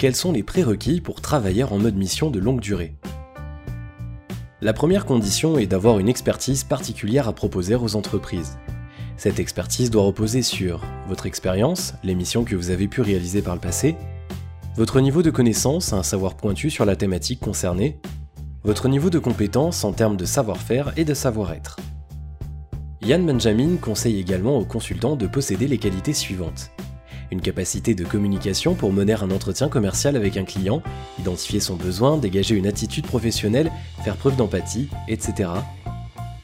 quels sont les prérequis pour travailler en mode mission de longue durée. La première condition est d'avoir une expertise particulière à proposer aux entreprises. Cette expertise doit reposer sur votre expérience, les missions que vous avez pu réaliser par le passé, votre niveau de connaissance, un savoir pointu sur la thématique concernée, votre niveau de compétence en termes de savoir-faire et de savoir-être. Yann Benjamin conseille également aux consultants de posséder les qualités suivantes. Une capacité de communication pour mener un entretien commercial avec un client, identifier son besoin, dégager une attitude professionnelle, faire preuve d'empathie, etc.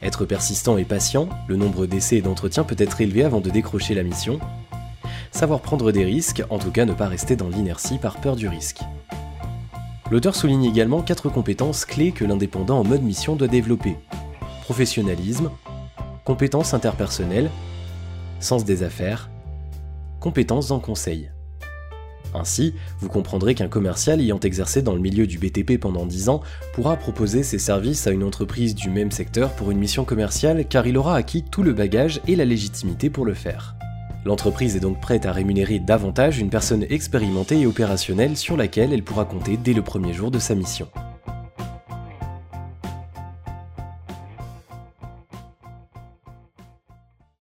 Être persistant et patient, le nombre d'essais et d'entretiens peut être élevé avant de décrocher la mission. Savoir prendre des risques, en tout cas ne pas rester dans l'inertie par peur du risque. L'auteur souligne également quatre compétences clés que l'indépendant en mode mission doit développer. Professionnalisme, compétences interpersonnelles, sens des affaires, compétences en conseil. Ainsi, vous comprendrez qu'un commercial ayant exercé dans le milieu du BTP pendant 10 ans pourra proposer ses services à une entreprise du même secteur pour une mission commerciale car il aura acquis tout le bagage et la légitimité pour le faire. L'entreprise est donc prête à rémunérer davantage une personne expérimentée et opérationnelle sur laquelle elle pourra compter dès le premier jour de sa mission.